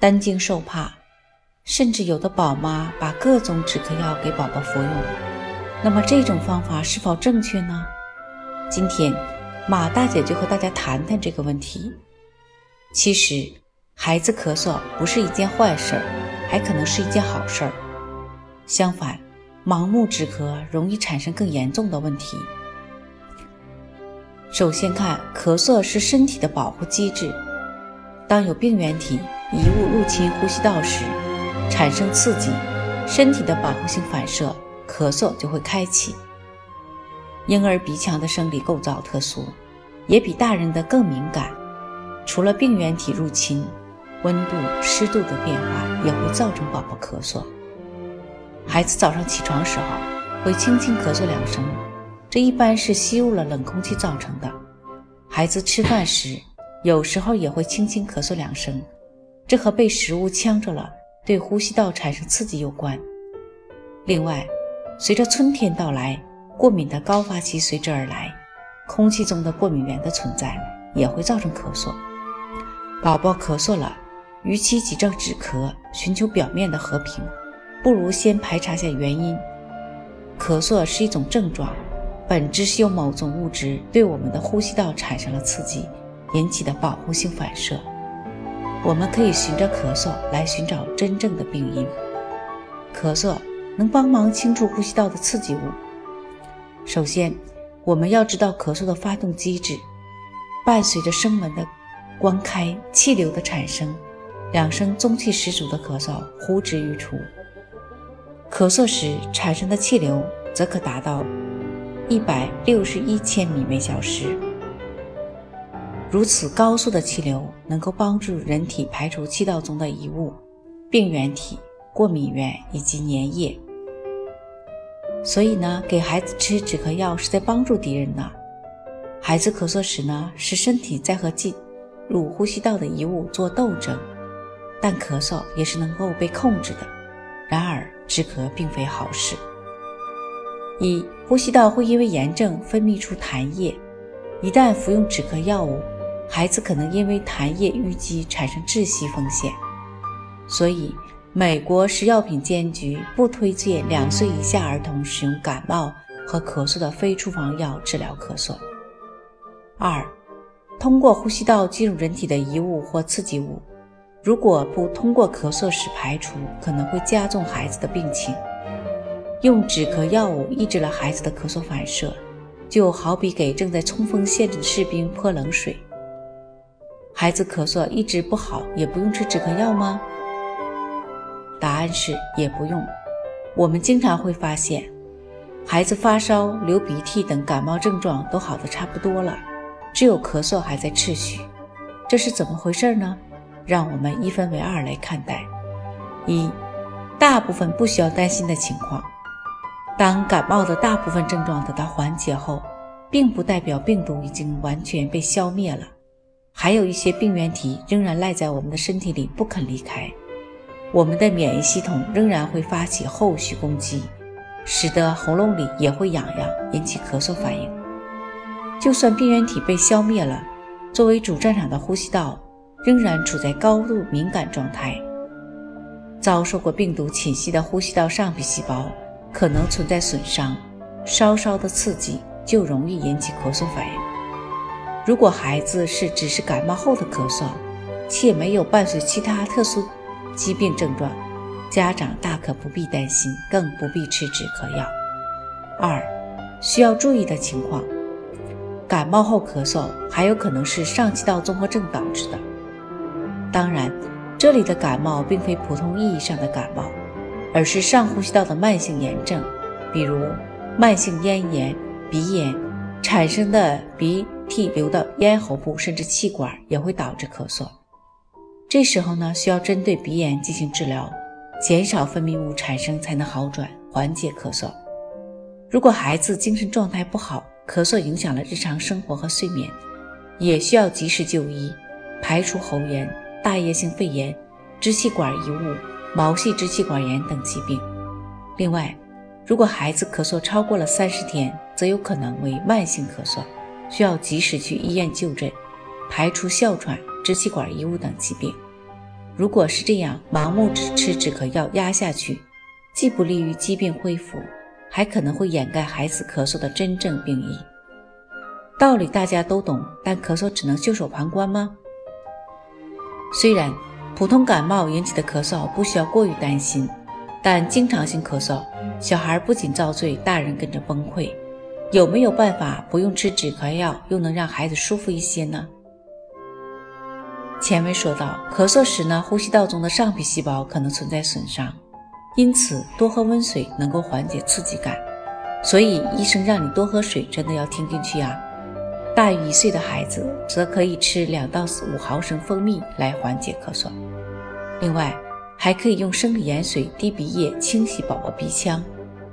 担惊受怕，甚至有的宝妈把各种止咳药给宝宝服用。那么这种方法是否正确呢？今天马大姐就和大家谈谈这个问题。其实，孩子咳嗽不是一件坏事儿，还可能是一件好事儿。相反，盲目止咳容易产生更严重的问题。首先看，咳嗽是身体的保护机制，当有病原体。遗物入侵呼吸道时，产生刺激，身体的保护性反射，咳嗽就会开启。婴儿鼻腔的生理构造特殊，也比大人的更敏感。除了病原体入侵，温度、湿度的变化也会造成宝宝咳嗽。孩子早上起床时候会轻轻咳嗽两声，这一般是吸入了冷空气造成的。孩子吃饭时有时候也会轻轻咳嗽两声。这和被食物呛着了，对呼吸道产生刺激有关。另外，随着春天到来，过敏的高发期随之而来，空气中的过敏源的存在也会造成咳嗽。宝宝咳嗽了，与其急着止咳，寻求表面的和平，不如先排查下原因。咳嗽是一种症状，本质是由某种物质对我们的呼吸道产生了刺激，引起的保护性反射。我们可以循着咳嗽来寻找真正的病因。咳嗽能帮忙清除呼吸道的刺激物。首先，我们要知道咳嗽的发动机制。伴随着声门的关开、气流的产生，两声中气十足的咳嗽呼之欲出。咳嗽时产生的气流则可达到一百六十一千米每小时。如此高速的气流能够帮助人体排除气道中的遗物、病原体、过敏原以及粘液。所以呢，给孩子吃止咳药是在帮助敌人呢。孩子咳嗽时呢，是身体在和进入呼吸道的遗物做斗争，但咳嗽也是能够被控制的。然而，止咳并非好事。一、呼吸道会因为炎症分泌出痰液，一旦服用止咳药物。孩子可能因为痰液淤积产生窒息风险，所以美国食药品监局不推荐两岁以下儿童使用感冒和咳嗽的非处方药治疗咳嗽。二，通过呼吸道进入人体的遗物或刺激物，如果不通过咳嗽时排除，可能会加重孩子的病情。用止咳药物抑制了孩子的咳嗽反射，就好比给正在冲锋陷阵的士兵泼冷水。孩子咳嗽一直不好，也不用吃止咳药吗？答案是也不用。我们经常会发现，孩子发烧、流鼻涕等感冒症状都好的差不多了，只有咳嗽还在持续，这是怎么回事呢？让我们一分为二来看待。一，大部分不需要担心的情况，当感冒的大部分症状得到缓解后，并不代表病毒已经完全被消灭了。还有一些病原体仍然赖在我们的身体里不肯离开，我们的免疫系统仍然会发起后续攻击，使得喉咙里也会痒痒，引起咳嗽反应。就算病原体被消灭了，作为主战场的呼吸道仍然处在高度敏感状态。遭受过病毒侵袭的呼吸道上皮细胞可能存在损伤，稍稍的刺激就容易引起咳嗽反应。如果孩子是只是感冒后的咳嗽，且没有伴随其他特殊疾病症状，家长大可不必担心，更不必吃止咳药。二、需要注意的情况：感冒后咳嗽还有可能是上气道综合症导致的。当然，这里的感冒并非普通意义上的感冒，而是上呼吸道的慢性炎症，比如慢性咽炎、鼻炎产生的鼻。涕流到咽喉部甚至气管也会导致咳嗽。这时候呢，需要针对鼻炎进行治疗，减少分泌物产生才能好转，缓解咳嗽。如果孩子精神状态不好，咳嗽影响了日常生活和睡眠，也需要及时就医，排除喉炎、大叶性肺炎、支气管异物、毛细支气管炎等疾病。另外，如果孩子咳嗽超过了三十天，则有可能为慢性咳嗽，需要及时去医院就诊，排除哮喘。支气管异物等疾病，如果是这样，盲目只吃止咳药压下去，既不利于疾病恢复，还可能会掩盖孩子咳嗽的真正病因。道理大家都懂，但咳嗽只能袖手旁观吗？虽然普通感冒引起的咳嗽不需要过于担心，但经常性咳嗽，小孩不仅遭罪，大人跟着崩溃。有没有办法不用吃止咳药，又能让孩子舒服一些呢？前面说到，咳嗽时呢，呼吸道中的上皮细胞可能存在损伤，因此多喝温水能够缓解刺激感。所以医生让你多喝水，真的要听进去啊。大于一岁的孩子则可以吃两到五毫升蜂蜜来缓解咳嗽。另外，还可以用生理盐水滴鼻液清洗宝宝鼻腔，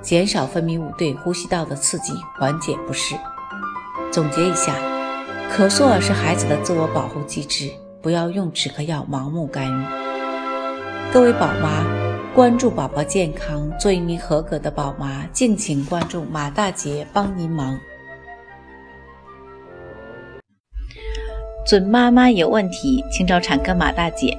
减少分泌物对呼吸道的刺激，缓解不适。总结一下，咳嗽是孩子的自我保护机制。不要用止咳药盲目干预。各位宝妈，关注宝宝健康，做一名合格的宝妈，敬请关注马大姐帮您忙。准妈妈有问题，请找产科马大姐。